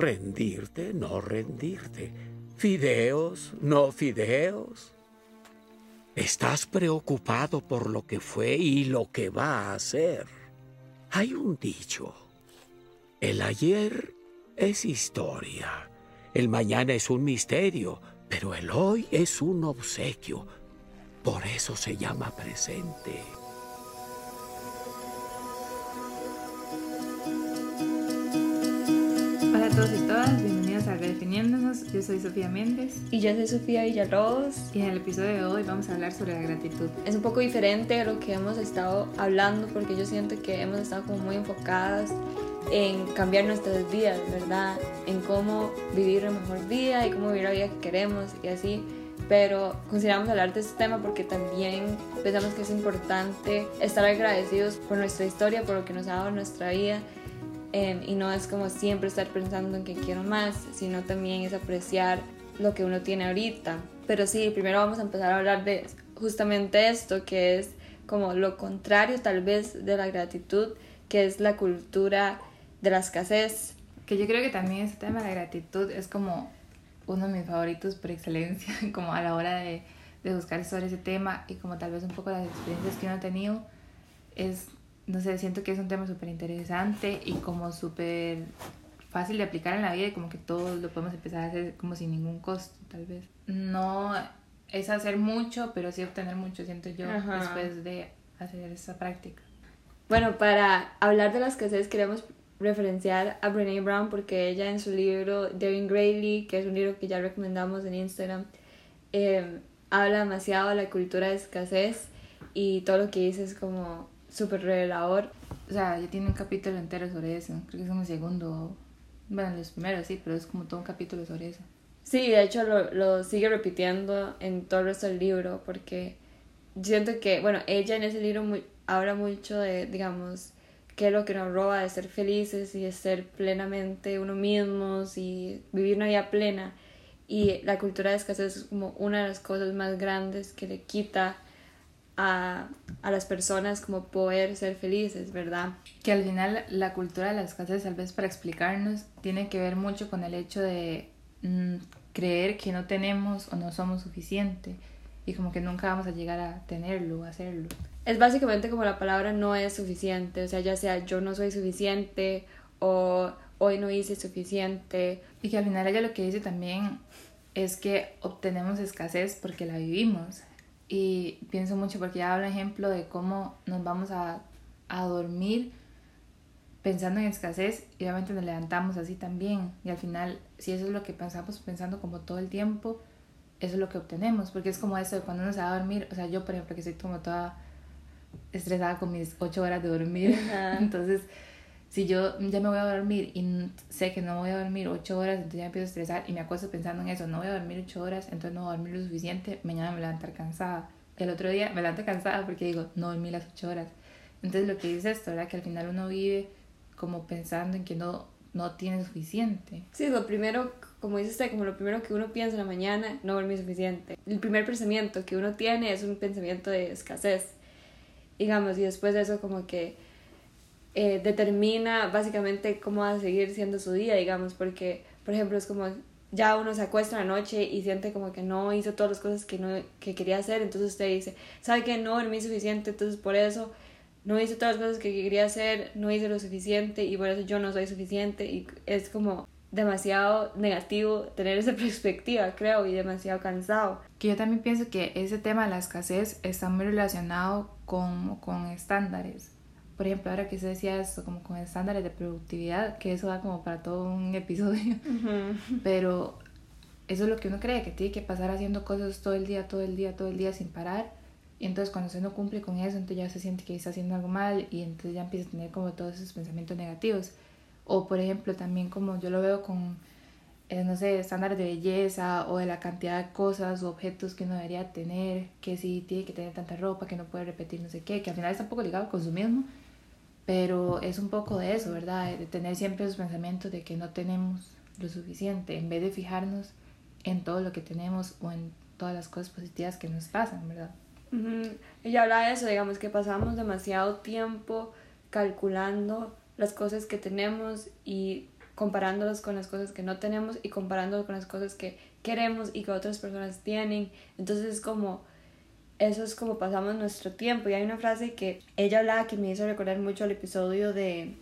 rendirte, no rendirte, fideos, no fideos. Estás preocupado por lo que fue y lo que va a ser. Hay un dicho. El ayer es historia, el mañana es un misterio, pero el hoy es un obsequio. Por eso se llama presente. A todos y todas, bienvenidos a Redefiniéndonos. Yo soy Sofía Méndez Y yo soy Sofía Villalobos. y en el episodio de hoy vamos a hablar sobre la gratitud. Es un poco diferente a lo que hemos estado hablando porque yo siento que hemos estado como muy enfocadas en cambiar nuestras vidas, ¿verdad? En cómo vivir una mejor vida y cómo vivir la vida que queremos y así. Pero consideramos hablar de este tema porque también pensamos que es importante estar agradecidos por nuestra historia, por lo que nos ha dado nuestra vida. Em, y no es como siempre estar pensando en que quiero más, sino también es apreciar lo que uno tiene ahorita. Pero sí, primero vamos a empezar a hablar de justamente esto, que es como lo contrario tal vez de la gratitud, que es la cultura de la escasez. Que yo creo que también este tema de la gratitud es como uno de mis favoritos por excelencia, como a la hora de, de buscar sobre ese tema y como tal vez un poco las experiencias que uno ha tenido. Es, no sé, siento que es un tema súper interesante y como súper fácil de aplicar en la vida y como que todos lo podemos empezar a hacer como sin ningún costo, tal vez. No es hacer mucho, pero sí obtener mucho, siento yo, Ajá. después de hacer esa práctica. Bueno, para hablar de la escasez queremos referenciar a Brene Brown porque ella en su libro Daring Greatly, que es un libro que ya recomendamos en Instagram, eh, habla demasiado de la cultura de escasez y todo lo que dice es como súper revelador. O sea, ya tiene un capítulo entero sobre eso. Creo que es en el segundo. Bueno, los primeros sí, pero es como todo un capítulo sobre eso. Sí, de hecho lo, lo sigue repitiendo en todo el resto del libro porque siento que, bueno, ella en ese libro muy, habla mucho de, digamos, qué es lo que nos roba de ser felices y de ser plenamente uno mismos y vivir una vida plena. Y la cultura de escasez es como una de las cosas más grandes que le quita a, a las personas como poder ser felices, ¿verdad? Que al final la cultura de la escasez, tal vez para explicarnos, tiene que ver mucho con el hecho de mm, creer que no tenemos o no somos suficiente y como que nunca vamos a llegar a tenerlo, a hacerlo. Es básicamente como la palabra no es suficiente, o sea, ya sea yo no soy suficiente o hoy no hice suficiente. Y que al final ella lo que dice también es que obtenemos escasez porque la vivimos. Y pienso mucho porque ella habla ejemplo de cómo nos vamos a, a dormir pensando en escasez y obviamente nos levantamos así también. Y al final, si eso es lo que pensamos pensando como todo el tiempo, eso es lo que obtenemos. Porque es como eso de cuando uno se va a dormir. O sea, yo por ejemplo que estoy como toda estresada con mis ocho horas de dormir. Ajá. Entonces, si yo ya me voy a dormir y sé que no voy a dormir ocho horas, entonces ya empiezo a estresar y me acuesto pensando en eso, no voy a dormir ocho horas, entonces no voy a dormir lo suficiente, mañana me voy a levantar cansada. El otro día me levanto cansada porque digo, no dormí las ocho horas. Entonces lo que dice esto, ¿verdad? Que al final uno vive como pensando en que no, no tiene suficiente. Sí, lo primero, como dice usted, como lo primero que uno piensa en la mañana, no dormir suficiente. El primer pensamiento que uno tiene es un pensamiento de escasez, digamos, y después de eso como que eh, determina básicamente cómo va a seguir siendo su día, digamos, porque, por ejemplo, es como ya uno se acuesta en la noche y siente como que no hizo todas las cosas que, no, que quería hacer, entonces usted dice, ¿sabe que no dormí suficiente? Entonces por eso no hice todas las cosas que quería hacer, no hice lo suficiente y por eso yo no soy suficiente y es como demasiado negativo tener esa perspectiva, creo, y demasiado cansado. Que yo también pienso que ese tema de la escasez está muy relacionado con, con estándares. Por ejemplo, ahora que se decía esto, como con estándares de productividad, que eso da como para todo un episodio. Pero eso es lo que uno cree, que tiene que pasar haciendo cosas todo el día, todo el día, todo el día sin parar. Y entonces cuando se no cumple con eso, entonces ya se siente que está haciendo algo mal y entonces ya empieza a tener como todos esos pensamientos negativos. O por ejemplo también como yo lo veo con, eh, no sé, estándares de belleza o de la cantidad de cosas o objetos que uno debería tener, que si tiene que tener tanta ropa, que no puede repetir no sé qué, que al final está un poco ligado al consumismo, pero es un poco de eso, ¿verdad? De tener siempre esos pensamientos de que no tenemos lo suficiente, en vez de fijarnos en todo lo que tenemos o en todas las cosas positivas que nos pasan, ¿verdad? Ujú. Ella habla de eso, digamos que pasamos demasiado tiempo calculando las cosas que tenemos y comparándolos con las cosas que no tenemos y comparándolos con las cosas que queremos y que otras personas tienen. Entonces es como, eso es como pasamos nuestro tiempo. Y hay una frase que ella hablaba que me hizo recordar mucho al episodio de,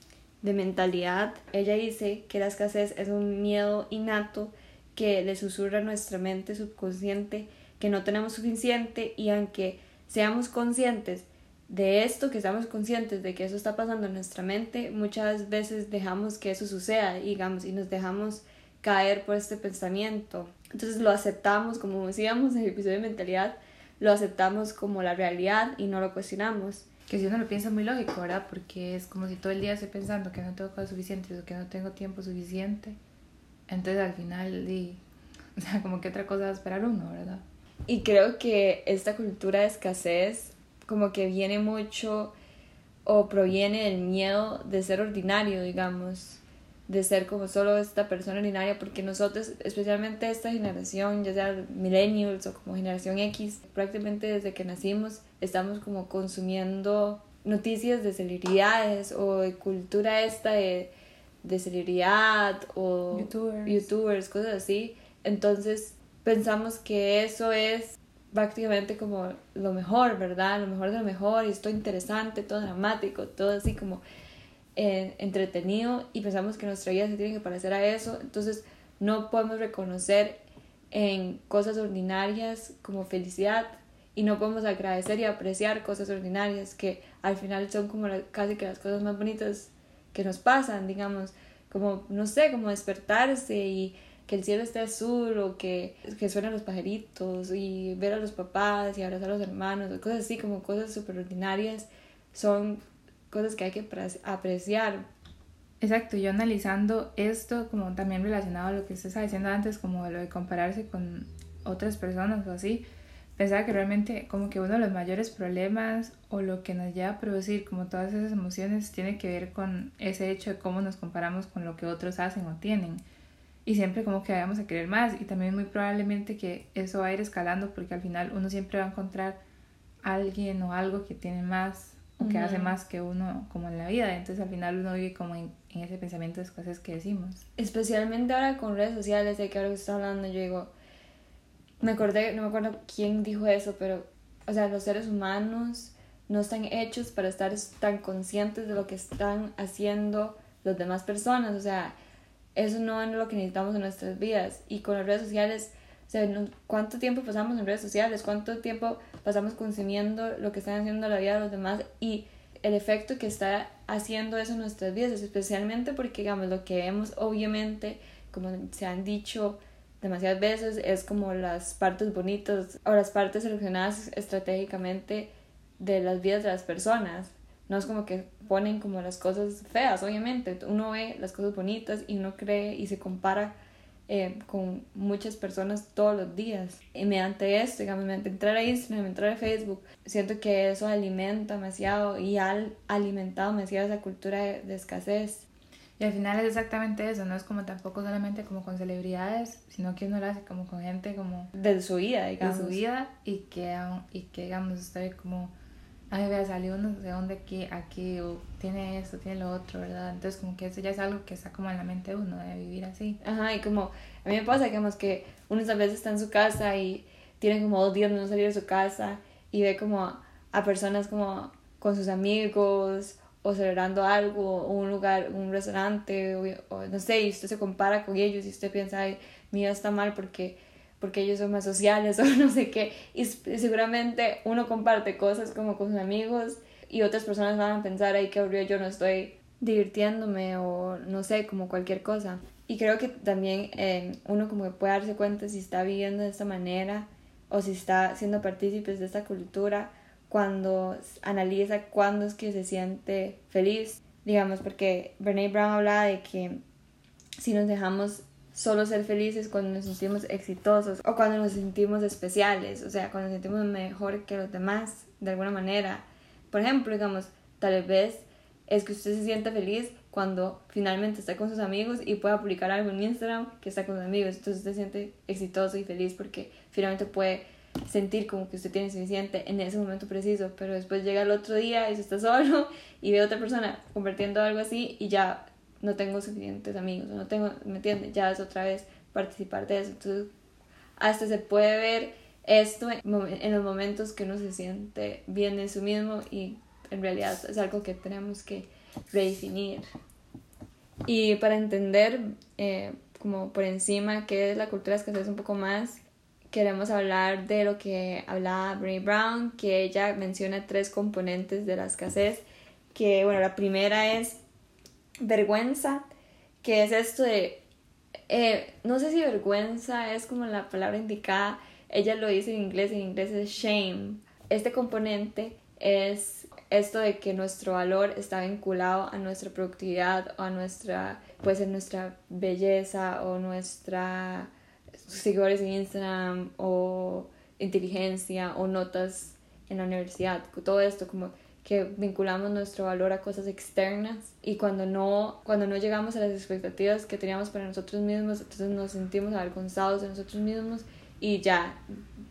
de mentalidad. Ella dice que la escasez es un miedo innato que le susurra a nuestra mente subconsciente que no tenemos suficiente y aunque seamos conscientes de esto, que estamos conscientes de que eso está pasando en nuestra mente, muchas veces dejamos que eso suceda, digamos, y nos dejamos caer por este pensamiento. Entonces lo aceptamos, como decíamos en el episodio de mentalidad, lo aceptamos como la realidad y no lo cuestionamos. Que si uno lo piensa muy lógico, ¿verdad? Porque es como si todo el día estoy pensando que no tengo cosas suficientes o que no tengo tiempo suficiente. Entonces al final, o sea, como que otra cosa va a esperar uno, ¿verdad? Y creo que esta cultura de escasez como que viene mucho o proviene del miedo de ser ordinario, digamos, de ser como solo esta persona ordinaria, porque nosotros, especialmente esta generación, ya sea millennials o como generación X, prácticamente desde que nacimos estamos como consumiendo noticias de celebridades o de cultura esta de, de celebridad o youtubers. youtubers, cosas así. Entonces pensamos que eso es prácticamente como lo mejor, ¿verdad? Lo mejor de lo mejor y esto interesante, todo dramático, todo así como entretenido y pensamos que nuestra vida se tiene que parecer a eso, entonces no podemos reconocer en cosas ordinarias como felicidad y no podemos agradecer y apreciar cosas ordinarias que al final son como casi que las cosas más bonitas que nos pasan, digamos, como no sé, como despertarse y que el cielo esté azul o que, que suenan los pajaritos y ver a los papás y abrazar a los hermanos, cosas así como cosas súper ordinarias, son cosas que hay que apreciar. Exacto, yo analizando esto como también relacionado a lo que usted estaba diciendo antes, como lo de compararse con otras personas o así, pensaba que realmente como que uno de los mayores problemas o lo que nos lleva a producir como todas esas emociones tiene que ver con ese hecho de cómo nos comparamos con lo que otros hacen o tienen y siempre como que vamos a querer más y también muy probablemente que eso va a ir escalando porque al final uno siempre va a encontrar alguien o algo que tiene más o que hace más que uno como en la vida. Entonces al final uno vive como en, ese pensamiento de escasez que decimos. Especialmente ahora con redes sociales de que ahora que está hablando yo digo me acordé no me acuerdo quién dijo eso pero o sea los seres humanos no están hechos para estar tan conscientes de lo que están haciendo las demás personas. O sea eso no es lo que necesitamos en nuestras vidas. Y con las redes sociales, o sea, ¿cuánto tiempo pasamos en redes sociales? ¿Cuánto tiempo pasamos consumiendo lo que están haciendo la vida de los demás? Y el efecto que está haciendo eso en nuestras vidas, especialmente porque, digamos, lo que vemos, obviamente, como se han dicho demasiadas veces, es como las partes bonitas o las partes seleccionadas estratégicamente de las vidas de las personas. No es como que ponen como las cosas feas, obviamente. Uno ve las cosas bonitas y uno cree y se compara eh, con muchas personas todos los días. Y mediante esto, digamos, mediante entrar a Instagram, entrar a Facebook, siento que eso alimenta demasiado y ha alimentado demasiado esa cultura de, escasez. Y al final es exactamente eso, no es como tampoco solamente como con celebridades, sino que uno lo hace como con gente como... De su vida, digamos. De su vida y que, y que digamos, está como ay, vea, salió no sé dónde aquí, aquí, o tiene esto, tiene lo otro, ¿verdad? Entonces, como que eso ya es algo que está como en la mente de uno, de vivir así. Ajá, y como, a mí me pasa, digamos, que uno a veces está en su casa y tiene como dos días de no salir de su casa y ve como a, personas como con sus amigos o celebrando algo, un lugar, un restaurante, o, no sé, y usted se compara con ellos y usted piensa, ay, mi está mal porque porque ellos son más sociales o no sé qué. Y seguramente uno comparte cosas como con sus amigos y otras personas van a pensar, ahí que aburrido yo no estoy divirtiéndome o no sé, como cualquier cosa. Y creo que también eh, uno como que puede darse cuenta si está viviendo de esta manera o si está siendo partícipes de esta cultura cuando analiza cuándo es que se siente feliz. Digamos, porque Bernie Brown hablaba de que si nos dejamos solo ser felices cuando nos sentimos exitosos o cuando nos sentimos especiales, o sea, cuando nos sentimos mejor que los demás de alguna manera. Por ejemplo, digamos, tal vez es que usted se sienta feliz cuando finalmente está con sus amigos y pueda publicar algo en Instagram que está con sus amigos. Entonces usted se siente exitoso y feliz porque finalmente puede sentir como que usted tiene suficiente en ese momento preciso, pero después llega el otro día y se está solo y ve a otra persona compartiendo algo así y ya no tengo suficientes amigos, no tengo, ¿me entiendes? Ya es otra vez participar de eso. Entonces, hasta se puede ver esto en los momentos que uno se siente bien de sí mismo y en realidad es algo que tenemos que redefinir. Y para entender eh, como por encima qué es la cultura de escasez un poco más, queremos hablar de lo que hablaba Brené Brown, que ella menciona tres componentes de la escasez, que bueno, la primera es vergüenza, que es esto de, eh, no sé si vergüenza es como la palabra indicada, ella lo dice en inglés, en inglés es shame. Este componente es esto de que nuestro valor está vinculado a nuestra productividad o a nuestra, puede ser nuestra belleza o nuestra seguidores en Instagram o inteligencia o notas en la universidad, todo esto como que vinculamos nuestro valor a cosas externas y cuando no, cuando no llegamos a las expectativas que teníamos para nosotros mismos, entonces nos sentimos avergonzados de nosotros mismos y ya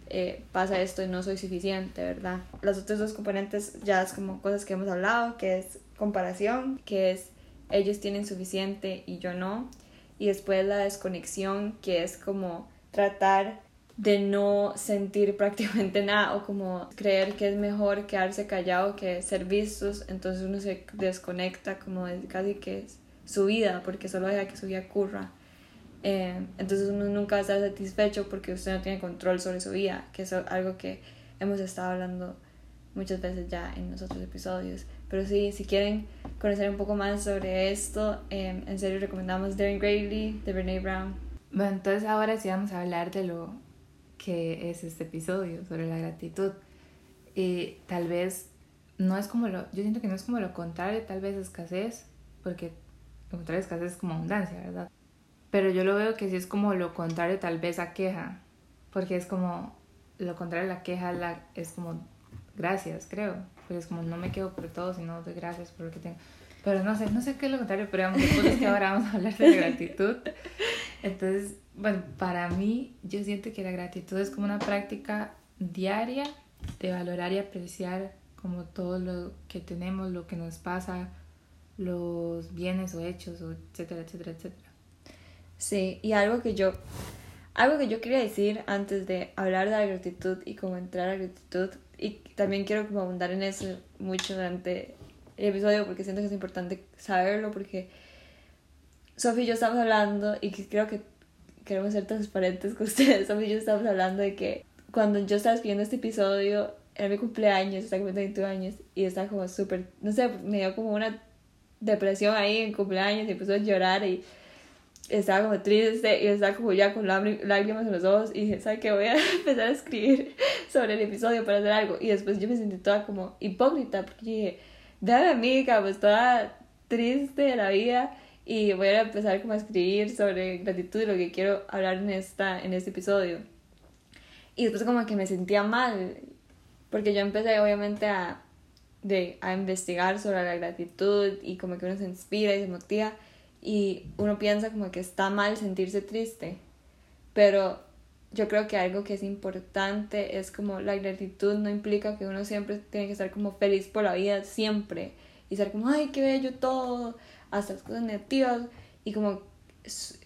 eh, pasa esto y no soy suficiente, ¿verdad? Los otros dos componentes ya es como cosas que hemos hablado, que es comparación, que es ellos tienen suficiente y yo no, y después la desconexión, que es como tratar de no sentir prácticamente nada o como creer que es mejor quedarse callado que ser vistos, entonces uno se desconecta como casi que es su vida, porque solo deja que su vida ocurra. Eh, entonces uno nunca estar satisfecho porque usted no tiene control sobre su vida, que es algo que hemos estado hablando muchas veces ya en los otros episodios. Pero sí, si quieren conocer un poco más sobre esto, eh, en serio recomendamos Daring Gravely de Brene Brown. Bueno, entonces ahora sí vamos a hablar de lo que es este episodio, sobre la gratitud. Y tal vez no es como lo, yo siento que no es como lo contrario, tal vez escasez, porque lo contrario escasez es como abundancia, ¿verdad? Pero yo lo veo que sí es como lo contrario tal vez a queja, porque es como lo contrario a la queja la, es como gracias, creo. Porque es como no me quedo por todo, sino doy gracias por lo que tengo. Pero no sé, no sé qué es lo contrario, pero vamos, después es que ahora vamos a hablar de gratitud. Entonces, bueno, para mí yo siento que la gratitud es como una práctica diaria de valorar y apreciar como todo lo que tenemos, lo que nos pasa, los bienes o hechos, etcétera, etcétera, etcétera. Sí, y algo que yo, algo que yo quería decir antes de hablar de la gratitud y cómo entrar a la gratitud, y también quiero abundar en eso mucho durante el episodio porque siento que es importante saberlo porque Sofía y yo estamos hablando y creo que queremos ser transparentes con ustedes, Sofía y yo estamos hablando de que cuando yo estaba escribiendo este episodio era mi cumpleaños, estaba cumpliendo 21 años y estaba como súper, no sé, me dio como una depresión ahí en cumpleaños y empezó a llorar y estaba como triste y estaba como ya con lágrimas en los ojos y dije, ¿sabes qué? Voy a empezar a escribir sobre el episodio para hacer algo. Y después yo me sentí toda como hipócrita porque dije, déjame amiga, pues toda triste de la vida y voy a empezar como a escribir sobre gratitud y lo que quiero hablar en, esta, en este episodio. Y después como que me sentía mal porque yo empecé obviamente a, de, a investigar sobre la gratitud y como que uno se inspira y se motiva y uno piensa como que está mal sentirse triste, pero yo creo que algo que es importante es como la gratitud no implica que uno siempre tiene que estar como feliz por la vida, siempre, y ser como, ay, qué bello todo, hasta las cosas negativas, y como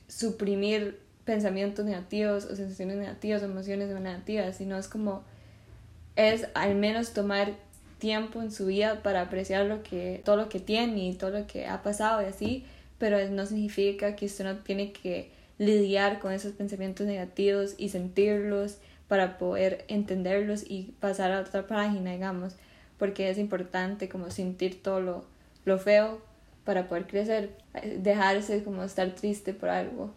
suprimir pensamientos negativos o sensaciones negativas o emociones negativas, sino es como, es al menos tomar tiempo en su vida para apreciar lo que, todo lo que tiene y todo lo que ha pasado y así, pero no significa que usted no tiene que lidiar con esos pensamientos negativos y sentirlos para poder entenderlos y pasar a otra página, digamos, porque es importante como sentir todo lo, lo feo para poder crecer, dejarse como estar triste por algo.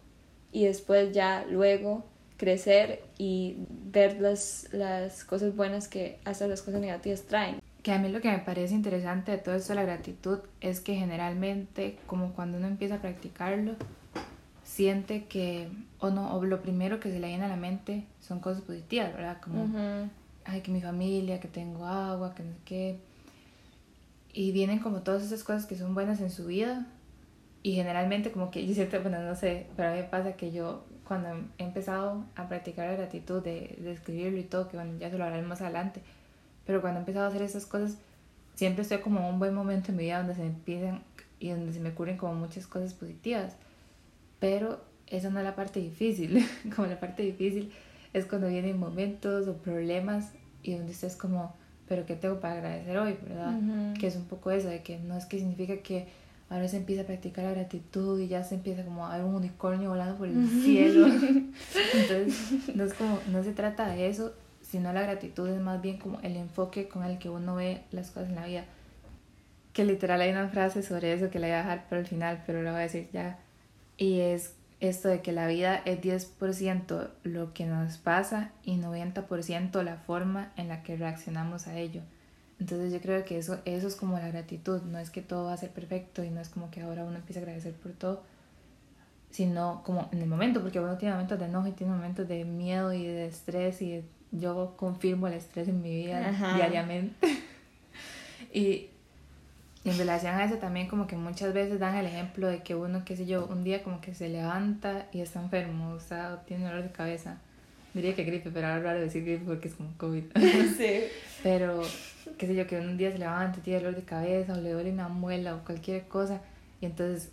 Y después ya luego crecer y ver las, las cosas buenas que hasta las cosas negativas traen. Que a mí lo que me parece interesante de todo esto de la gratitud es que generalmente como cuando uno empieza a practicarlo siente que o no o lo primero que se le viene a la mente son cosas positivas verdad como ay que mi familia que tengo agua que no sé qué y vienen como todas esas cosas que son buenas en su vida y generalmente como que yo siento bueno no sé pero a mí me pasa que yo cuando he empezado a practicar la gratitud de, de escribirlo y todo que bueno ya se lo hablaré más adelante pero cuando he empezado a hacer esas cosas, siempre estoy como en un buen momento en mi vida donde se me empiezan y donde se me ocurren como muchas cosas positivas. Pero esa no es la parte difícil, como la parte difícil es cuando vienen momentos o problemas y donde usted es como, pero ¿qué tengo para agradecer hoy? ¿Verdad? Que es un poco eso, de que no es que significa que ahora se empieza a practicar la gratitud y ya se empieza como a ver un unicornio volando por el cielo. Entonces, no es como, no se trata de eso, sino la gratitud es más bien como el enfoque con el que uno ve las cosas en la vida. Que literal hay una frase sobre eso que la voy a dejar para el final, pero la voy a decir ya. Y es esto de que la vida es 10% lo que nos pasa y 90% la forma en la que reaccionamos a ello. Entonces yo creo que eso, eso es como la gratitud, no es que todo va a ser perfecto y no es como que ahora uno empieza a agradecer por todo, sino como en el momento, porque uno tiene momentos de enojo y tiene momentos de miedo y de estrés y yo confirmo el estrés en mi vida diariamente. y y en relación a eso también como que muchas veces dan el ejemplo de que uno, qué sé yo, un día como que se levanta y está enfermo, o sea, tiene dolor de cabeza. Diría que gripe, pero ahora es raro decir gripe porque es como COVID. Sí. pero, qué sé yo, que un día se levanta, tiene dolor de cabeza o le duele una muela o cualquier cosa. Y entonces,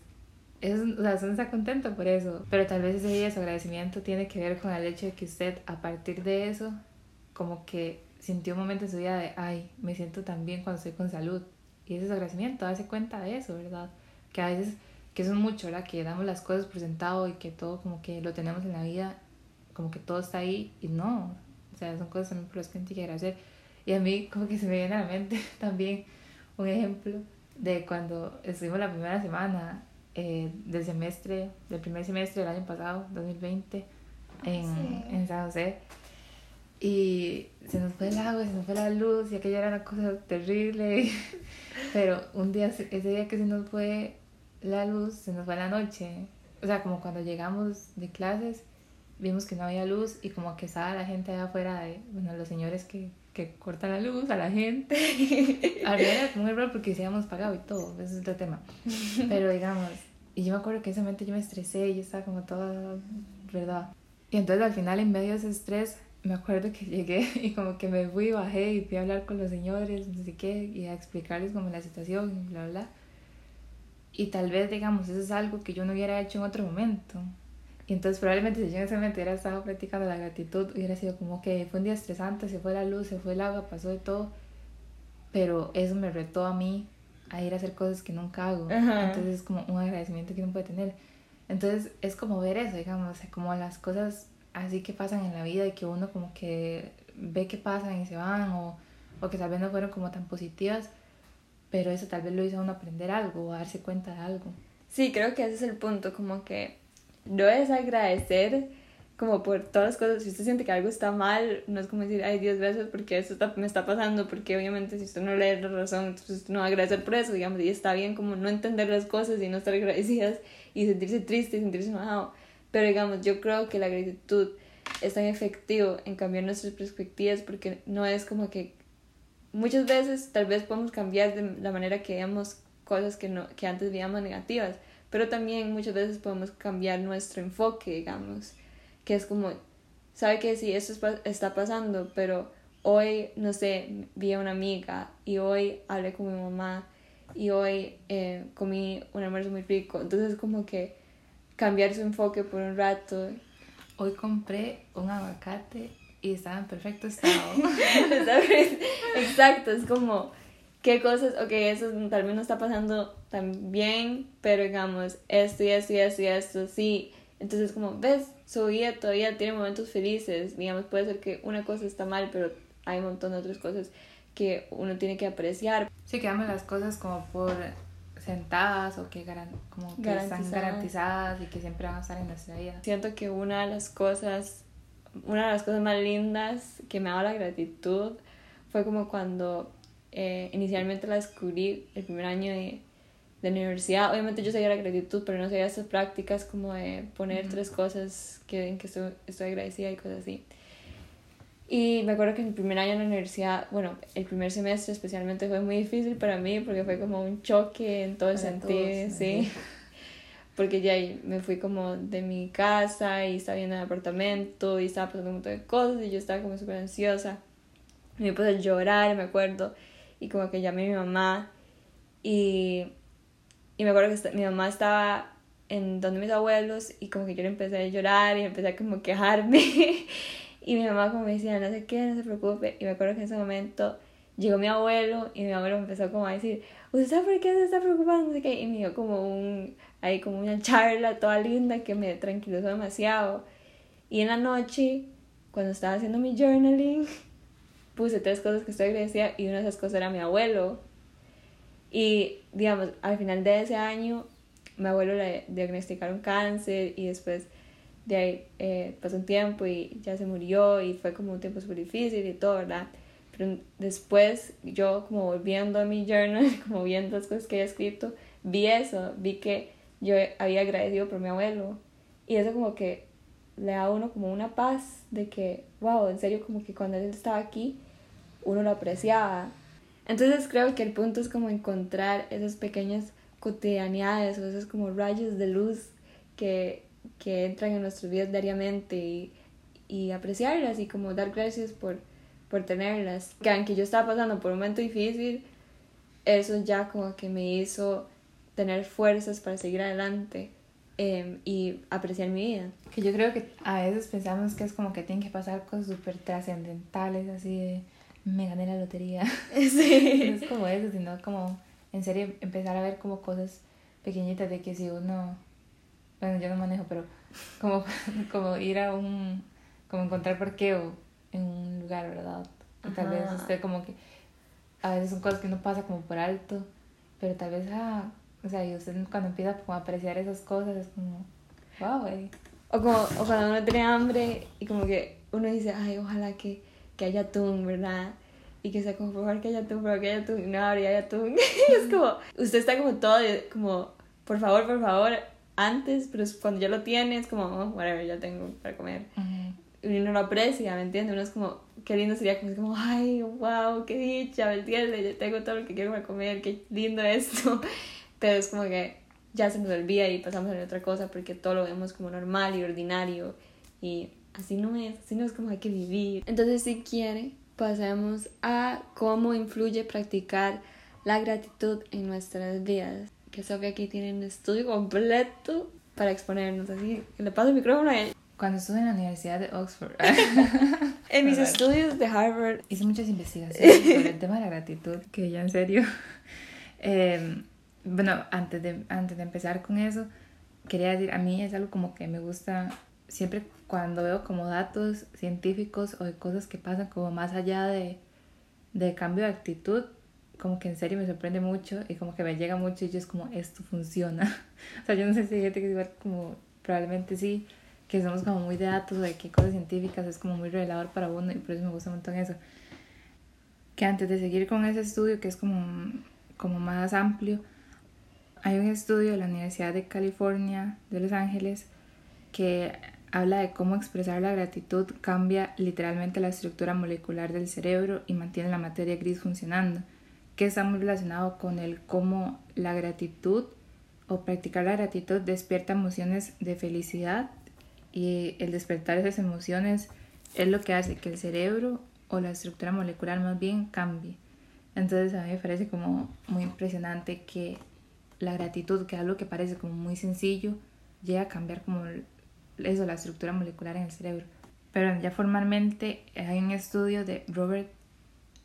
eso, o sea, uno está contento por eso. Pero tal vez ese día su agradecimiento tiene que ver con el hecho de que usted, a partir de eso, como que sintió un momento en su vida de, ay, me siento tan bien cuando estoy con salud y ese es agradecimiento, darse cuenta de eso, ¿verdad? Que a veces, que eso es mucho, ¿verdad? Que damos las cosas por sentado y que todo como que lo tenemos en la vida, como que todo está ahí y no. O sea, son cosas también por las que hay que agradecer. Y a mí como que se me viene a la mente también un ejemplo de cuando estuvimos la primera semana eh, del semestre, del primer semestre del año pasado, 2020, en, en San José y se nos fue el agua, se nos fue la luz y aquella era una cosa terrible. Pero un día, ese día que se nos fue la luz, se nos fue la noche. O sea, como cuando llegamos de clases, vimos que no había luz y como que estaba la gente allá afuera de, bueno, los señores que, que cortan la luz a la gente. Había un error porque se habíamos pagado y todo, ese es otro tema. Pero digamos, y yo me acuerdo que en ese momento yo me estresé y yo estaba como toda, ¿verdad? Y entonces al final en medio de ese estrés me acuerdo que llegué y como que me fui, bajé y fui a hablar con los señores, no sé qué, y a explicarles como la situación, bla, bla. Y tal vez, digamos, eso es algo que yo no hubiera hecho en otro momento. Y entonces probablemente si yo en ese momento hubiera estado practicando la gratitud, hubiera sido como que fue un día estresante, se fue la luz, se fue el agua, pasó de todo. Pero eso me retó a mí a ir a hacer cosas que nunca hago. Entonces es como un agradecimiento que uno puede tener. Entonces es como ver eso, digamos, como las cosas así que pasan en la vida y que uno como que ve que pasan y se van o, o que tal vez no fueron como tan positivas, pero eso tal vez lo hizo a uno aprender algo o darse cuenta de algo. Sí, creo que ese es el punto, como que no es agradecer como por todas las cosas, si usted siente que algo está mal, no es como decir, ay Dios, gracias porque eso me está pasando, porque obviamente si usted no lee la razón, entonces no va a agradecer por eso, digamos, y está bien como no entender las cosas y no estar agradecidas y sentirse triste y sentirse enojado, pero digamos, yo creo que la gratitud es tan efectivo en cambiar nuestras perspectivas porque no es como que muchas veces tal vez podemos cambiar de la manera que veamos cosas que, no, que antes veíamos negativas, pero también muchas veces podemos cambiar nuestro enfoque, digamos, que es como, sabe que sí, esto está pasando, pero hoy, no sé, vi a una amiga y hoy hablé con mi mamá y hoy eh, comí un almuerzo muy rico, entonces como que cambiar su enfoque por un rato. Hoy compré un aguacate y estaba en perfecto estado. Exacto, es como, ¿qué cosas? Ok, eso tal vez no está pasando tan bien, pero digamos, esto y esto y esto y esto, sí. Entonces, como, ves, su vida todavía tiene momentos felices. Digamos, puede ser que una cosa está mal, pero hay un montón de otras cosas que uno tiene que apreciar. Sí, que las cosas como por sentadas o que, como que están garantizadas y que siempre van a estar en nuestra vida. Siento que una de las cosas, una de las cosas más lindas que me ha dado la gratitud fue como cuando eh, inicialmente la descubrí el primer año de, de universidad. Obviamente yo sabía la gratitud, pero no sabía esas prácticas como de poner tres cosas que, en que estoy, estoy agradecida y cosas así. Y me acuerdo que el primer año en la universidad, bueno, el primer semestre especialmente fue muy difícil para mí porque fue como un choque en todo el sentido, sí. Porque ya me fui como de mi casa y estaba en el apartamento y estaba pasando un montón de cosas y yo estaba como súper ansiosa. me puse a llorar, me acuerdo, y como que llamé a mi mamá y, Y me acuerdo que mi mamá estaba en donde mis abuelos y como que yo le empecé a llorar y empecé a como quejarme. y mi mamá como me decía, no sé qué, no se preocupe. Y me acuerdo que en ese momento llegó mi abuelo y mi abuelo empezó como a decir, ¿usted sabe por qué se está preocupando? No sé qué. Y me dio como un, ahí como una charla toda linda que me tranquilizó demasiado. Y en la noche, cuando estaba haciendo mi journaling, puse tres cosas que estoy agradecida y una de esas cosas era mi abuelo. Y digamos, al final de ese año, mi abuelo le diagnosticaron cáncer y después de ahí eh, pasó un tiempo y ya se murió y fue como un tiempo súper difícil y todo, ¿verdad? Pero después yo como volviendo a mi journal, como viendo las cosas que había escrito, vi eso, vi que yo había agradecido por mi abuelo y eso como que le da a uno como una paz de que, wow, en serio como que cuando él estaba aquí, uno lo apreciaba. Entonces creo que el punto es como encontrar esas pequeñas cotidianidades o esos como rayos de luz que, que entran en nuestras vidas diariamente y, y apreciarlas y como dar gracias por, por tenerlas. Que aunque yo estaba pasando por un momento difícil, eso ya como que me hizo tener fuerzas para seguir adelante Em, y apreciar mi vida. Que yo creo que a veces pensamos que es como que tienen que pasar cosas súper trascendentales, así de me gané la lotería. Sí. no es como eso, sino como en serio empezar a ver como cosas pequeñitas de que si uno, bueno, yo no manejo, pero como, como ir a un, como encontrar parqueo en un lugar, ¿verdad? tal vez usted como que, a veces son cosas que uno pasa como por alto, pero tal vez, ah, o sea, y usted cuando empieza a apreciar esas cosas es como, wow, güey. O, como, o cuando uno tiene hambre y como que uno dice, ay, ojalá que, que haya atún, ¿verdad? Y que sea como, por favor, que haya atún, por favor, que haya atún. Y no habría atún. es como, usted está como todo, como, por favor, por favor, antes, pero cuando ya lo tiene, es como, oh, whatever, ya tengo para comer. Y uno lo aprecia, ¿me entiende? Uno es como, qué lindo sería como, como, ay, wow, qué dicha, ¿me entiende? Ya tengo todo lo que quiero para comer, qué lindo esto pero es como que ya se nos olvida y pasamos a otra cosa porque todo lo vemos como normal y ordinario y así no es, así no es como hay que vivir. Entonces si quiere, pasemos a cómo influye practicar la gratitud en nuestras vidas. Que Sofía aquí tiene un estudio completo para exponernos así. Le paso el micrófono a ella. Cuando estuve en la Universidad de Oxford. en mis estudios de Harvard. Hice muchas investigaciones sobre el tema de la gratitud, que ya en serio. Eh, bueno, antes de, antes de empezar con eso, quería decir, a mí es algo como que me gusta, siempre cuando veo como datos científicos o de cosas que pasan como más allá de, de cambio de actitud, como que en serio me sorprende mucho y como que me llega mucho y yo es como, esto funciona. o sea, yo no sé si hay gente que igual como, probablemente sí, que somos como muy de datos o de qué cosas científicas es como muy revelador para uno y por eso me gusta un montón eso. Que antes de seguir con ese estudio que es como, como más amplio, hay un estudio de la Universidad de California de Los Ángeles que habla de cómo expresar la gratitud cambia literalmente la estructura molecular del cerebro y mantiene la materia gris funcionando, que está muy relacionado con el cómo la gratitud o practicar la gratitud despierta emociones de felicidad y el despertar esas emociones es lo que hace que el cerebro o la estructura molecular más bien cambie. Entonces a mí me parece como muy impresionante que la gratitud, que es algo que parece como muy sencillo, llega a cambiar como eso, la estructura molecular en el cerebro. Pero ya formalmente hay un estudio de Robert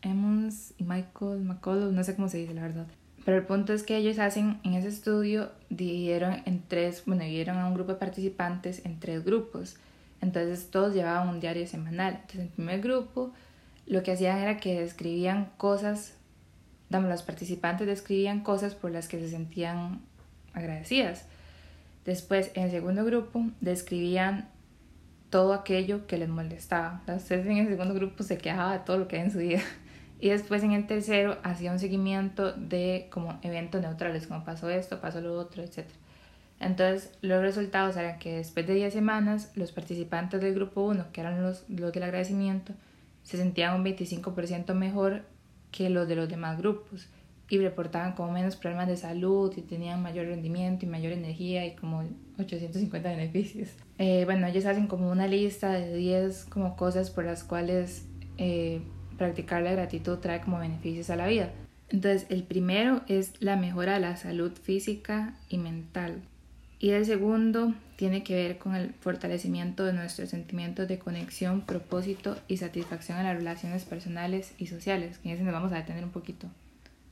Emmons y Michael McCullough, no sé cómo se dice la verdad. Pero el punto es que ellos hacen, en ese estudio, dividieron en tres, bueno, dividieron a un grupo de participantes en tres grupos. Entonces todos llevaban un diario semanal. Entonces el primer grupo lo que hacían era que escribían cosas los participantes describían cosas por las que se sentían agradecidas. Después, en el segundo grupo, describían todo aquello que les molestaba. Ustedes en el segundo grupo se quejaba de todo lo que hay en su vida. Y después en el tercero hacía un seguimiento de como eventos neutrales, como pasó esto, pasó lo otro, etc. Entonces los resultados eran que después de 10 semanas los participantes del grupo 1, que eran los, los del agradecimiento, se sentían un 25% mejor que los de los demás grupos y reportaban como menos problemas de salud y tenían mayor rendimiento y mayor energía y como 850 beneficios. Eh, bueno, ellos hacen como una lista de 10 como cosas por las cuales eh, practicar la gratitud trae como beneficios a la vida. Entonces, el primero es la mejora de la salud física y mental. Y el segundo tiene que ver con el fortalecimiento de nuestros sentimientos de conexión, propósito y satisfacción en las relaciones personales y sociales, que en ese nos vamos a detener un poquito.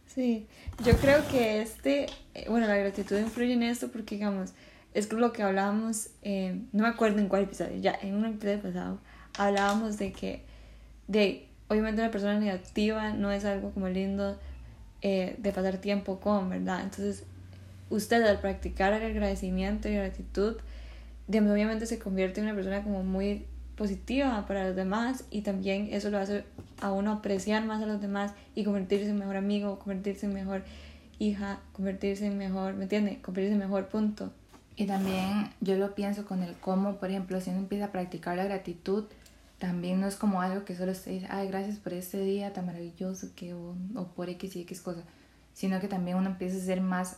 Sí, yo creo que este, eh, bueno, la gratitud influye en esto porque, digamos, es lo que hablábamos, eh, no me acuerdo en cuál episodio, ya en un episodio pasado, hablábamos de que, de, obviamente una persona negativa no es algo como lindo eh, de pasar tiempo con, ¿verdad? Entonces, usted al practicar el agradecimiento y gratitud, digamos, obviamente se convierte en una persona como muy positiva para los demás y también eso lo hace a uno apreciar más a los demás y convertirse en mejor amigo, convertirse en mejor hija, convertirse en mejor, ¿me entiende? Convertirse en mejor punto. Y también yo lo pienso con el cómo, por ejemplo, si uno empieza a practicar la gratitud, también no es como algo que solo se dice, ay, gracias por este día tan maravilloso que o, o por X y X cosa, sino que también uno empieza a ser más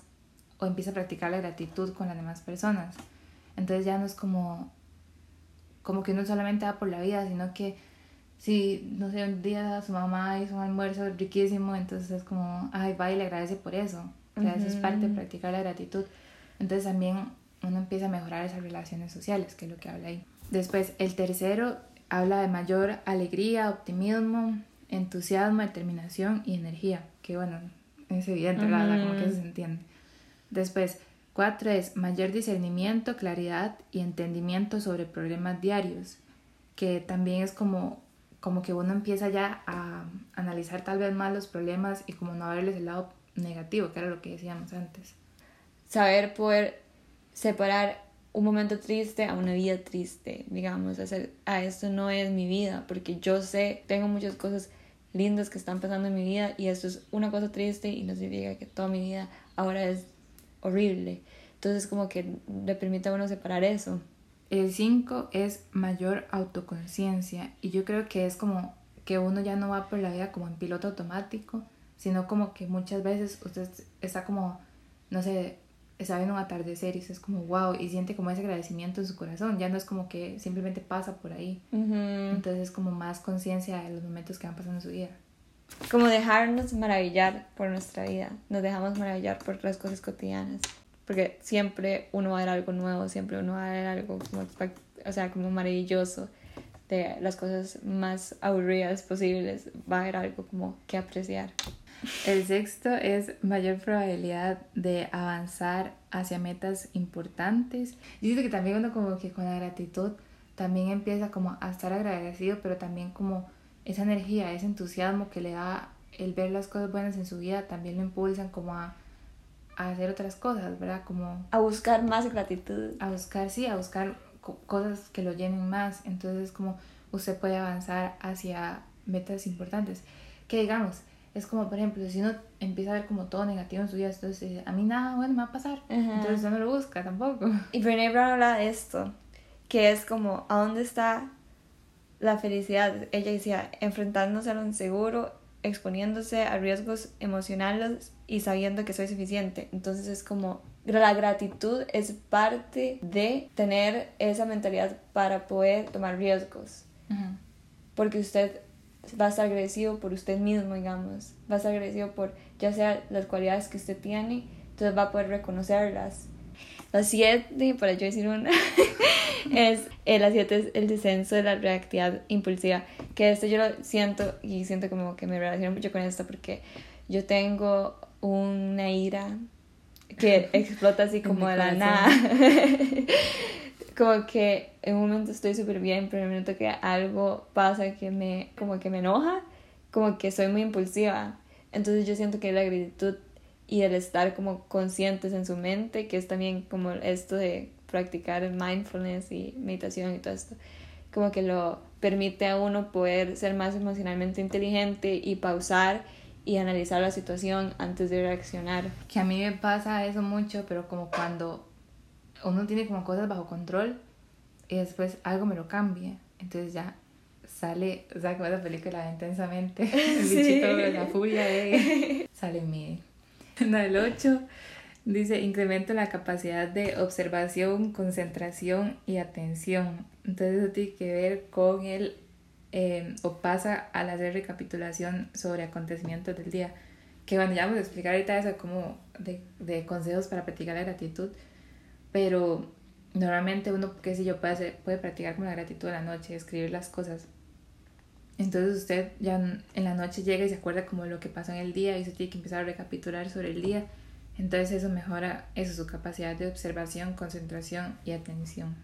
o empieza a practicar la gratitud con las demás personas. Entonces ya no es como, como que uno solamente va por la vida, sino que si, no sé, un día su mamá hizo un almuerzo riquísimo, entonces es como, ay, va y le agradece por eso. O sea, eso es parte de practicar la gratitud. Entonces también uno empieza a mejorar esas relaciones sociales, que es lo que habla ahí. Después, el tercero habla de mayor alegría, optimismo, entusiasmo, determinación y energía, que bueno, es evidente, ¿verdad? Como que se entiende. Después, cuatro es mayor discernimiento, claridad y entendimiento sobre problemas diarios, que también es como, como que uno empieza ya a analizar tal vez más los problemas y como no verles el lado negativo, que era lo que decíamos antes. Saber poder separar un momento triste a una vida triste, digamos, hacer, a esto no es mi vida, porque yo sé, tengo muchas cosas lindas que están pasando en mi vida y esto es una cosa triste y no significa que toda mi vida ahora es horrible. Entonces como que le permite a uno separar eso. El 5 es mayor autoconciencia y yo creo que es como que uno ya no va por la vida como en piloto automático, sino como que muchas veces usted está como, no sé, está viendo un atardecer y es como wow y siente como ese agradecimiento en su corazón, ya no es como que simplemente pasa por ahí, entonces es como más conciencia de los momentos que van pasando en su vida. Como dejarnos maravillar por nuestra vida, nos dejamos maravillar por las cosas cotidianas, porque siempre uno va a ver algo nuevo, siempre uno va a ver algo como, o sea, como maravilloso de las cosas más aburridas posibles, va a haber algo como que apreciar. El sexto es mayor probabilidad de avanzar hacia metas importantes. Yo siento que también uno como que con la gratitud también empieza como a estar agradecido, pero también como esa energía, ese entusiasmo que le da el ver las cosas buenas en su vida, también lo impulsan como a, a hacer otras cosas, ¿verdad? Como a buscar más gratitud. A buscar, sí, a buscar cosas que lo llenen más. Entonces como usted puede avanzar hacia metas importantes. Que digamos, es como, por ejemplo, si uno empieza a ver como todo negativo en su vida, entonces a mí nada bueno me va a pasar. Entonces uno no lo busca tampoco. Y Brené Brown habla de esto, que es como, ¿a dónde está la felicidad? Ella decía, enfrentándose a lo inseguro, exponiéndose a riesgos emocionales y sabiendo que soy suficiente. Entonces es como, la gratitud es parte de tener esa mentalidad para poder tomar riesgos. Porque usted va a estar agradecido por usted mismo, digamos. Va a estar agradecido por ya sea las cualidades que usted tiene, entonces va a poder reconocerlas. La siete, para yo decir una, es eh, la siete es el descenso de la reactividad impulsiva. Que esto yo lo siento y siento como que me relaciono mucho con esto porque yo tengo una ira que explota así como de la nada. como que en un momento estoy súper bien, pero en el momento que algo pasa que me, como que me enoja, como que soy muy impulsiva. Entonces yo siento que la gratitud y el estar como conscientes en su mente, que es también como esto de practicar mindfulness y meditación y todo esto, como que lo permite a uno poder ser más emocionalmente inteligente y pausar y analizar la situación antes de reaccionar. Que a mí me pasa eso mucho, pero como cuando uno tiene como cosas bajo control y después algo me lo cambia. Entonces ya sale, o sea, como esa película intensamente, el bichito de la furia de... sale mi... el 8 dice, incremento la capacidad de observación, concentración y atención. Entonces eso tiene que ver con el, eh, o pasa al hacer recapitulación sobre acontecimientos del día, que bueno, ya vamos a explicar ahorita eso como de, de consejos para practicar la gratitud, pero normalmente uno, qué sé yo, puede, puede practicar como la gratitud a la noche, escribir las cosas. Entonces usted ya en la noche llega y se acuerda como lo que pasó en el día y se tiene que empezar a recapitular sobre el día. Entonces eso mejora eso, su capacidad de observación, concentración y atención.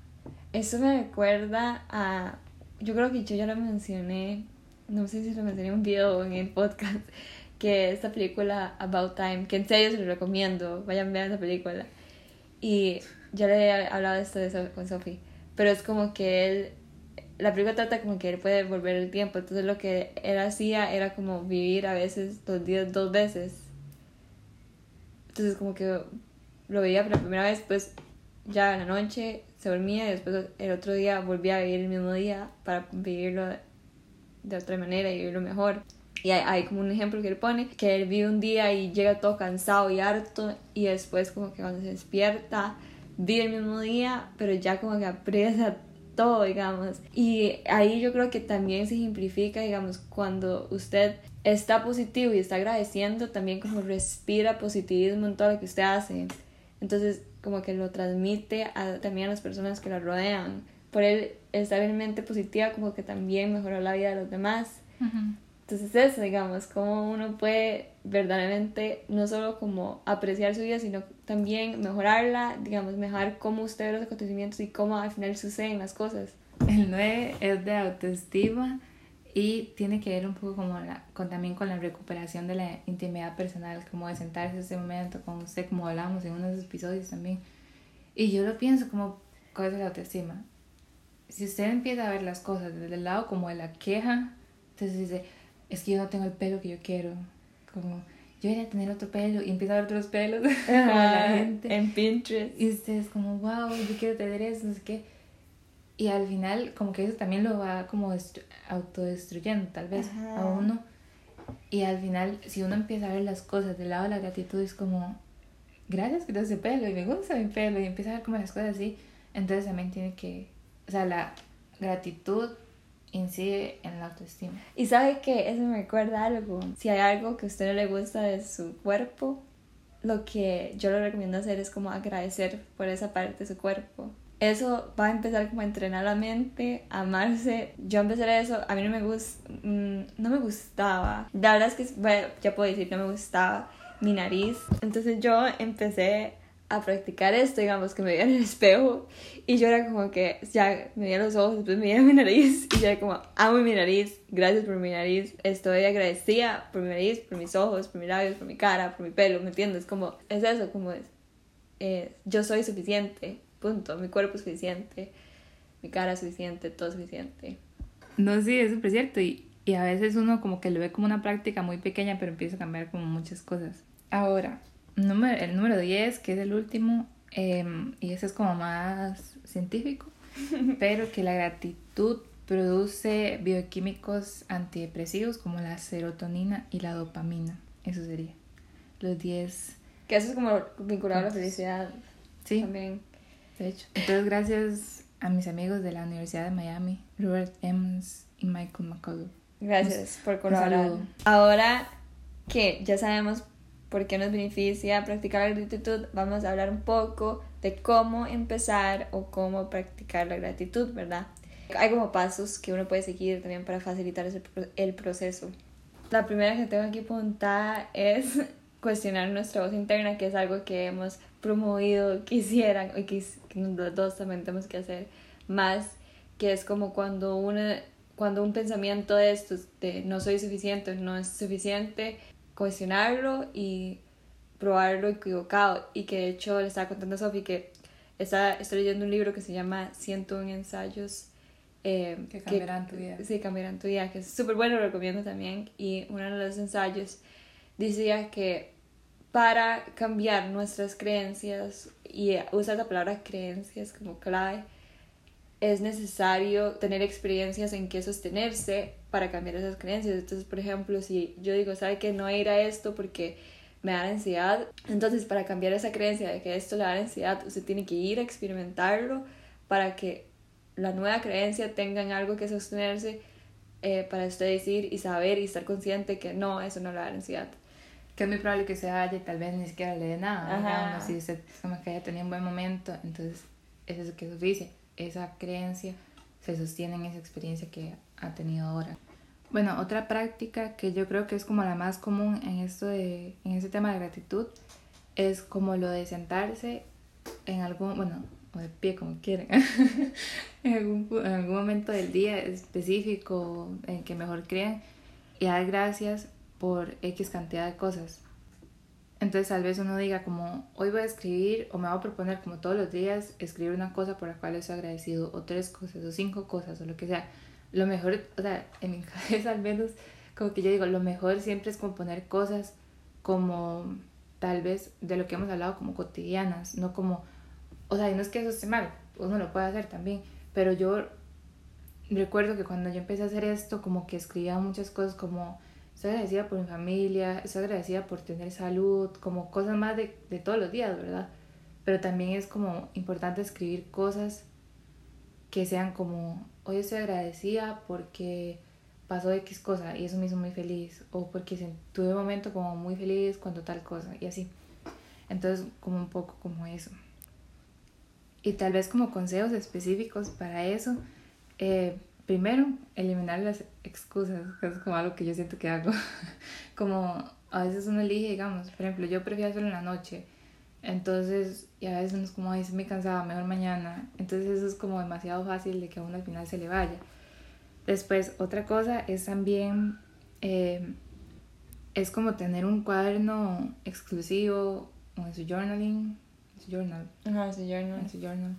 Eso me recuerda a, yo creo que yo ya lo mencioné, no sé si lo mencioné en un video en el podcast, que esta película About Time, que en serio se lo recomiendo, vayan a ver esa película. Y ya le he hablado de esto de con Sophie, pero es como que él, la película trata como que él puede volver el tiempo, entonces lo que él hacía era como vivir a veces los días dos veces. Entonces como que lo veía por la primera vez, pues ya en la noche se dormía y después el otro día volvía a vivir el mismo día para vivirlo de otra manera y vivirlo mejor. Y hay, hay, como un ejemplo que él pone, que él vive un día y llega todo cansado y harto y después como que cuando se despierta vive el mismo día, pero ya como que aprecia todo, digamos. Y ahí yo creo que también se ejemplifica, digamos, cuando usted está positivo y está agradeciendo, también como respira positivismo en todo lo que usted hace. Entonces, como que lo transmite a, también a las personas que lo rodean. Por él estar en mente positiva, como que también mejora la vida de los demás. Entonces eso, digamos, cómo uno puede verdaderamente no solo como apreciar su vida, sino también mejorarla, digamos, mejorar cómo usted ve los acontecimientos y cómo al final suceden las cosas. El 9 es de autoestima y tiene que ver un poco como la, con, también con la recuperación de la intimidad personal, como de sentarse ese momento con usted, como hablamos en unos episodios también. Y yo lo pienso como cosas de la autoestima. Si usted empieza a ver las cosas desde el lado como de la queja, entonces dice, es que yo no tengo el pelo que yo quiero. Como, yo voy a tener otro pelo y empieza a ver otros pelos como la gente. En Pinterest. Y ustedes como, wow, yo quiero tener eso, no sé qué. Y al final como que eso también lo va como autodestruyendo tal vez a uno. Y al final si uno empieza a ver las cosas del lado de la gratitud es como, gracias que tengo ese pelo y me gusta mi pelo y empieza a ver como las cosas así. Entonces también tiene que, o sea, la gratitud incide en la autoestima. Y sabe que eso me recuerda algo. Si hay algo que a usted no le gusta de su cuerpo, lo que yo le recomiendo hacer es como agradecer por esa parte de su cuerpo. Eso va a empezar como a entrenar la mente, a amarse. Yo empecé eso, a mí no me gusta, mm, no me gustaba. La verdad es que, bueno, ya puedo decir, no me gustaba mi nariz. Entonces yo empecé a practicar esto, digamos, que me veía en el espejo y yo era como que ya me veía los ojos, después me veía mi nariz y yo era como, amo mi nariz, gracias por mi nariz, estoy agradecida por mi nariz, por mis ojos, por mis labios, por mi cara, por mi pelo, ¿me entiendes? Como, es eso, como es, eh, yo soy suficiente, punto, mi cuerpo es suficiente, mi cara es suficiente, todo es suficiente. No, sí, es súper cierto y, y a veces uno como que lo ve como una práctica muy pequeña, pero empieza a cambiar como muchas cosas. Ahora, número, el número 10, que es el último, em, y ese es como más científico, pero que la gratitud produce bioquímicos antidepresivos como la serotonina y la dopamina. Eso sería. Los 10. Que eso es como vinculado a la felicidad. Sí. También. De hecho. Entonces, gracias a mis amigos de la Universidad de Miami, Robert Emmons y Michael McCullough. Gracias por colaborar. Ahora que ya sabemos por qué nos beneficia practicar la gratitud, vamos a hablar un poco de cómo empezar o cómo practicar la gratitud, ¿verdad? Hay como pasos que uno puede seguir también para facilitar el proceso. La primera que tengo aquí apuntada es cuestionar nuestra voz interna, que es algo que hemos promovido, quisieran, y que, los dos también tenemos que hacer más, que es como cuando, uno, cuando un pensamiento de estos, de no soy suficiente, no es suficiente, cuestionarlo y probarlo equivocado. Y que de hecho le estaba contando a Sophie que está, estoy leyendo un libro que se llama 101 ensayos. Eh, que cambiarán tu vida. Sí, cambiarán tu vida, que es súper bueno, lo recomiendo también. Y uno de los ensayos decía que para cambiar nuestras creencias, y usa la palabra creencias como clave, es necesario tener experiencias en que sostenerse para cambiar esas creencias. Entonces, por ejemplo, si yo digo, ¿sabe que no ir a esto porque me da ansiedad? Entonces, para cambiar esa creencia de que esto le da ansiedad, usted tiene que ir a experimentarlo para que la nueva creencia tenga algo que sostenerse eh, para usted decir y saber y estar consciente que no, eso no le da ansiedad. que es muy probable que se vaya y tal vez ni siquiera le dé nada. Digamos, si usted como que haya tenido un buen momento, entonces es eso que se dice, esa creencia se sostiene en esa experiencia que ha tenido ahora. Bueno, otra práctica que yo creo que es como la más común en esto de, en este tema de gratitud, es como lo de sentarse en algún, bueno, o de pie como quieran, en, algún, en algún momento del día específico en que mejor crean y dar gracias por X cantidad de cosas. Entonces tal vez uno diga como hoy voy a escribir o me voy a proponer como todos los días escribir una cosa por la cual estoy agradecido o tres cosas o cinco cosas o lo que sea. Lo mejor, o sea, en mi cabeza al menos como que yo digo, lo mejor siempre es como poner cosas como tal vez de lo que hemos hablado como cotidianas, no como, o sea, y no es que eso esté mal, uno lo puede hacer también, pero yo recuerdo que cuando yo empecé a hacer esto, como que escribía muchas cosas como, estoy agradecida por mi familia, estoy agradecida por tener salud, como cosas más de, de todos los días, ¿verdad? Pero también es como importante escribir cosas que sean como, hoy estoy agradecida porque pasó X cosa y eso me hizo muy feliz o porque tuve un momento como muy feliz cuando tal cosa y así. Entonces como un poco como eso. Y tal vez como consejos específicos para eso. Eh, primero, eliminar las excusas, que es como algo que yo siento que hago. como a veces uno elige, digamos, por ejemplo, yo prefiero hacerlo en la noche. Entonces, y a veces uno es como, ay, me cansaba, mejor mañana. Entonces eso es como demasiado fácil de que a uno al final se le vaya. Después, otra cosa es también, eh, es como tener un cuaderno exclusivo en su journaling, su journal, su journal, su journal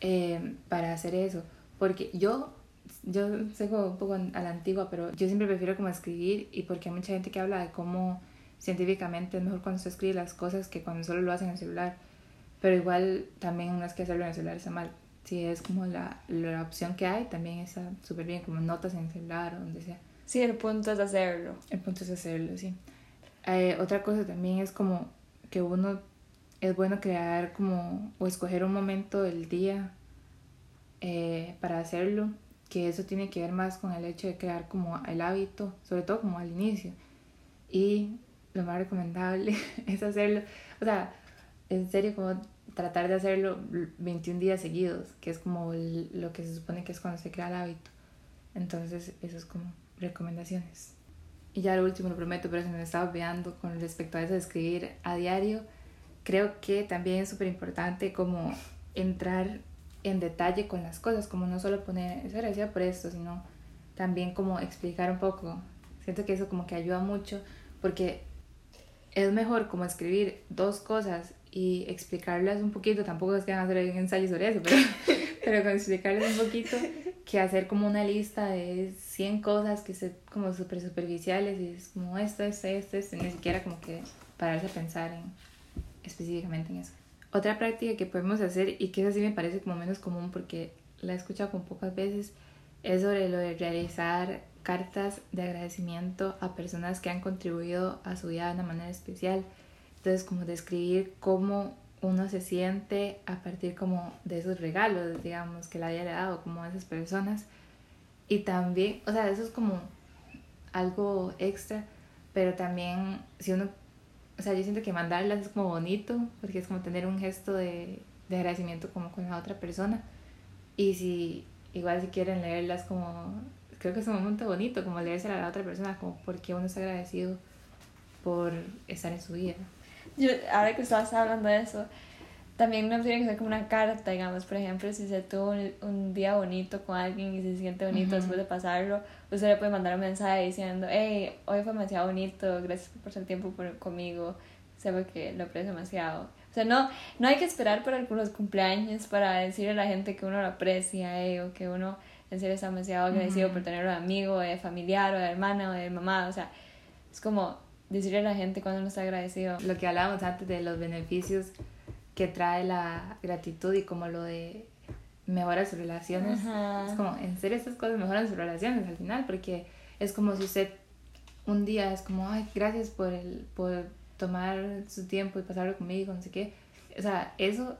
eh, para hacer eso. Porque yo, yo sé un poco a la antigua, pero yo siempre prefiero como escribir y porque hay mucha gente que habla de cómo científicamente es mejor cuando se escribe las cosas que cuando solo lo hacen en el celular. Pero igual también no es que hacerlo en el celular está mal si es como la, la opción que hay, también está súper bien, como notas en el celular o donde sea. Sí, el punto es hacerlo. El punto es hacerlo, sí. Eh, otra cosa también es como que uno es bueno crear como o escoger un momento del día eh, para hacerlo, que eso tiene que ver más con el hecho de crear como el hábito, sobre todo como al inicio. Y lo más recomendable es hacerlo, o sea, en serio como tratar de hacerlo 21 días seguidos, que es como lo que se supone que es cuando se crea el hábito. Entonces, eso es como recomendaciones. Y ya lo último, lo prometo, pero se me estaba olvidando con respecto a eso de escribir a diario. Creo que también es súper importante como entrar en detalle con las cosas, como no solo poner, es agradecida por esto, sino también como explicar un poco. Siento que eso como que ayuda mucho porque es mejor como escribir dos cosas y explicarles un poquito, tampoco es que van a hacer un ensayo sobre eso, pero, pero con explicarles un poquito que hacer como una lista de 100 cosas que son como súper superficiales y es como esto, esto, esto, esto, ni siquiera como que pararse a pensar en, específicamente en eso. Otra práctica que podemos hacer y que esa sí me parece como menos común porque la he escuchado con pocas veces es sobre lo de realizar cartas de agradecimiento a personas que han contribuido a su vida de una manera especial entonces, como describir cómo uno se siente a partir como de esos regalos, digamos, que le haya dado como a esas personas. Y también, o sea, eso es como algo extra, pero también si uno, o sea, yo siento que mandarlas es como bonito, porque es como tener un gesto de, de agradecimiento como con la otra persona. Y si, igual si quieren leerlas como, creo que es un momento bonito, como leérsela a la otra persona, como porque uno está agradecido por estar en su vida. Yo, ahora que estabas hablando de eso, también no tiene que ser como una carta, digamos, por ejemplo, si se tuvo un, día bonito con alguien y se siente bonito después de pasarlo, usted le puede mandar un mensaje diciendo, hey, hoy fue demasiado bonito, gracias por pasar tiempo por, conmigo, sé que lo aprecio demasiado. O sea, no, no hay que esperar por algunos cumpleaños para decirle a la gente que uno lo aprecia eh, o que uno en serio está demasiado agradecido por tenerlo de amigo, de familiar o de hermana o de mamá. O sea, es como decirle a la gente cuando uno está agradecido. Lo que hablábamos antes de los beneficios que trae la gratitud y como lo de mejorar sus relaciones. Es como, en serio, estas cosas mejoran sus relaciones al final, porque es como si usted un día es como, ay, gracias por, el, por tomar su tiempo y pasarlo conmigo, no sé qué. O sea, eso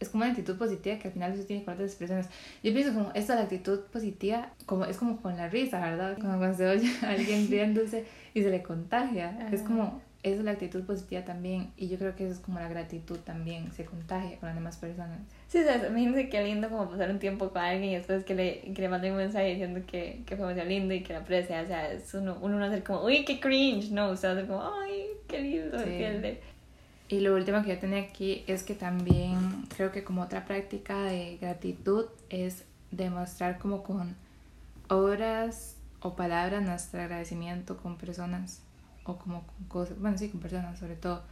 es como una actitud positiva que al final eso tiene con otras personas. Yo pienso como esta la actitud positiva como es como con la risa, ¿verdad? Como cuando se oye a alguien riéndose y se le contagia. Es como es la actitud positiva también. Y yo creo que eso es como la gratitud también, se contagia con las demás personas. Sí, o sea, imagínense qué lindo como pasar un tiempo con alguien y después que le, que le manden un mensaje diciendo que, que fue demasiado lindo y que la aprecia. O sea, es uno, uno no hacer como, uy, qué cringe. No, o sea, hacer como, ay, qué lindo. Sí. Y lo último que yo tenía aquí es que también creo que como otra práctica de gratitud es demostrar como con obras o palabras nuestro agradecimiento con personas o como con cosas, bueno sí, con personas sobre todo,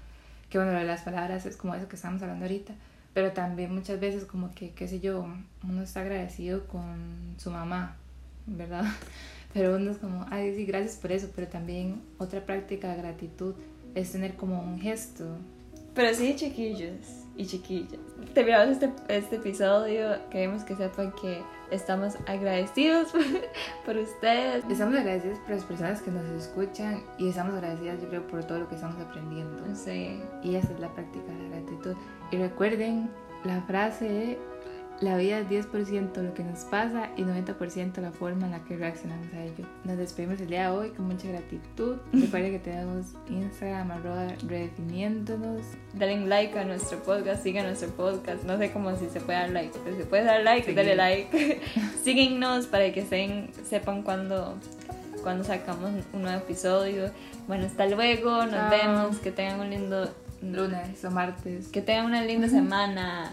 que bueno, lo de las palabras es como eso que estamos hablando ahorita, pero también muchas veces como que, qué sé yo, uno está agradecido con su mamá, ¿verdad? Pero uno es como, ay sí, gracias por eso, pero también otra práctica de gratitud es tener como un gesto Pero sí, chiquillos y chiquillas. Terminamos este, este episodio. Queremos que sepan que estamos agradecidos por, por ustedes. Estamos agradecidos por las personas que nos escuchan y estamos agradecidas, yo creo, por todo lo que estamos aprendiendo. Sí. Y esa es la práctica de la gratitud. Y recuerden la frase, la vida es 10% lo que nos pasa y 90% la forma en la que reaccionamos a ello. Nos despedimos el día de hoy con mucha gratitud. Recuerden que tenemos Instagram, arroba redefiniéndonos. Dale like a nuestro podcast, sigan nuestro podcast. No sé cómo si se puede dar like, pero si puedes dar like, Seguir. dale like. Síguenos para que estén, sepan cuando, cuando sacamos un nuevo episodio. Bueno, hasta luego, nos Chao. vemos, que tengan un lindo Lunes o martes. que tengan una linda semana.